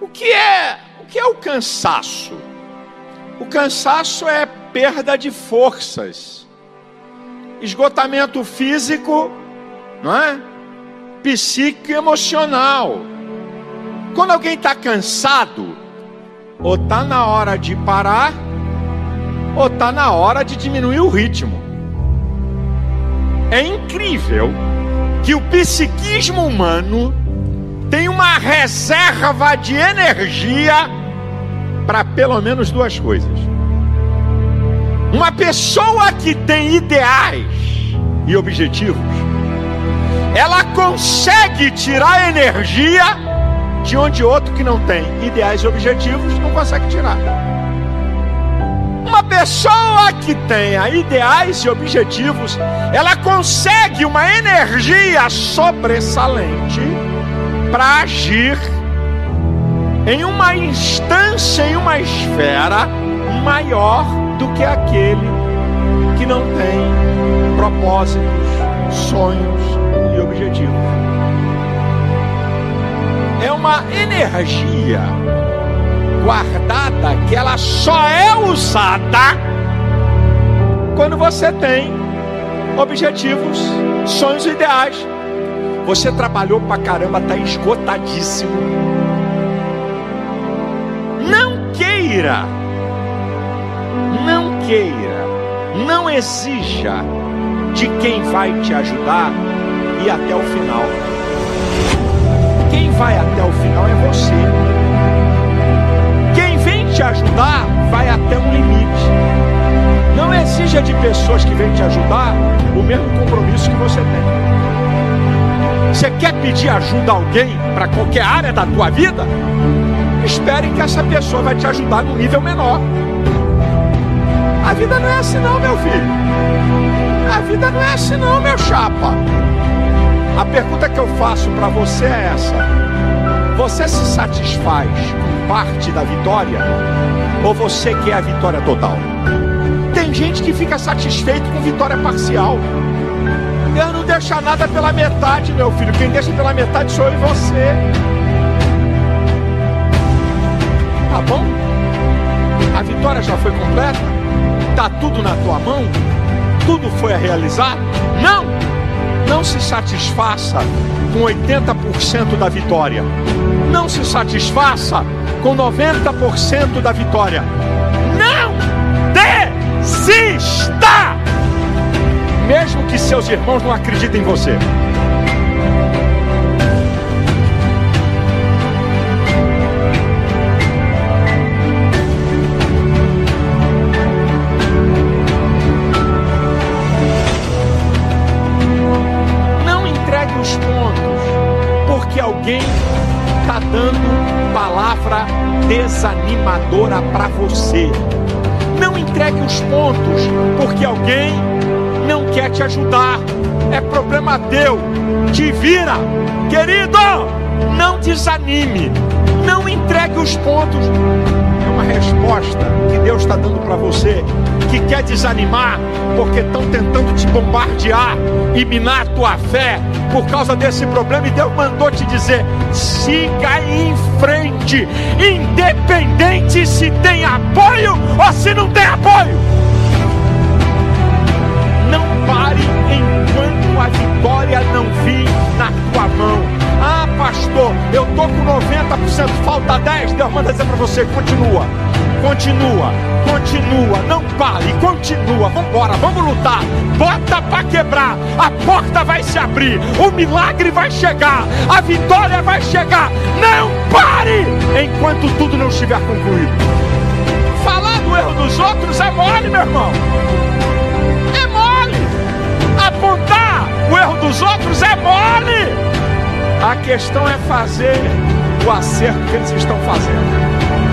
O que é, o que é o cansaço? O cansaço é perda de forças, esgotamento físico, não é? Psíquico e emocional. Quando alguém está cansado, ou está na hora de parar, ou está na hora de diminuir o ritmo. É incrível que o psiquismo humano tem uma reserva de energia para pelo menos duas coisas. Uma pessoa que tem ideais e objetivos, ela consegue tirar energia de onde outro que não tem ideais e objetivos não consegue tirar. Uma pessoa que tenha ideais e objetivos, ela consegue uma energia sobressalente para agir em uma instância, em uma esfera maior do que aquele que não tem propósitos, sonhos e objetivos. É uma energia guardada que ela só é usada quando você tem objetivos, sonhos ideais. Você trabalhou pra caramba, tá esgotadíssimo. Não queira, não queira, não exija de quem vai te ajudar e até o final. Quem vai até o final é você. Quem vem te ajudar vai até um limite. Não exija de pessoas que vêm te ajudar o mesmo compromisso que você tem. Você quer pedir ajuda a alguém para qualquer área da tua vida? Espere que essa pessoa vai te ajudar no nível menor. A vida não é assim não, meu filho. A vida não é assim não, meu chapa. A pergunta que eu faço para você é essa: Você se satisfaz com parte da vitória ou você quer a vitória total? Tem gente que fica satisfeito com vitória parcial. Deus não deixa nada pela metade, meu filho. Quem deixa pela metade sou eu e você. Tá bom? A vitória já foi completa? Tá tudo na tua mão? Tudo foi a realizar? Não! Não se satisfaça com 80% da vitória. Não se satisfaça com 90% da vitória. Não desista! Mesmo que seus irmãos não acreditem em você. Não entregue os pontos, porque alguém está dando palavra desanimadora para você. Não entregue os pontos, porque alguém não quer te ajudar. É problema teu. Te vira, querido. Não desanime. Não entregue os pontos. É uma resposta que Deus está dando para você que quer desanimar porque estão tentando te bombardear e minar a tua fé por causa desse problema. E Deus mandou te dizer: siga em frente, independente se tem apoio ou se não tem apoio. 90%, falta 10. Deus manda dizer para você: continua, continua, continua, não pare, continua. Vamos embora, vamos lutar. Bota para quebrar, a porta vai se abrir, o milagre vai chegar, a vitória vai chegar. Não pare enquanto tudo não estiver concluído. Falar do erro dos outros é mole, meu irmão apontar o erro dos outros é mole. A questão é fazer o acerto que eles estão fazendo.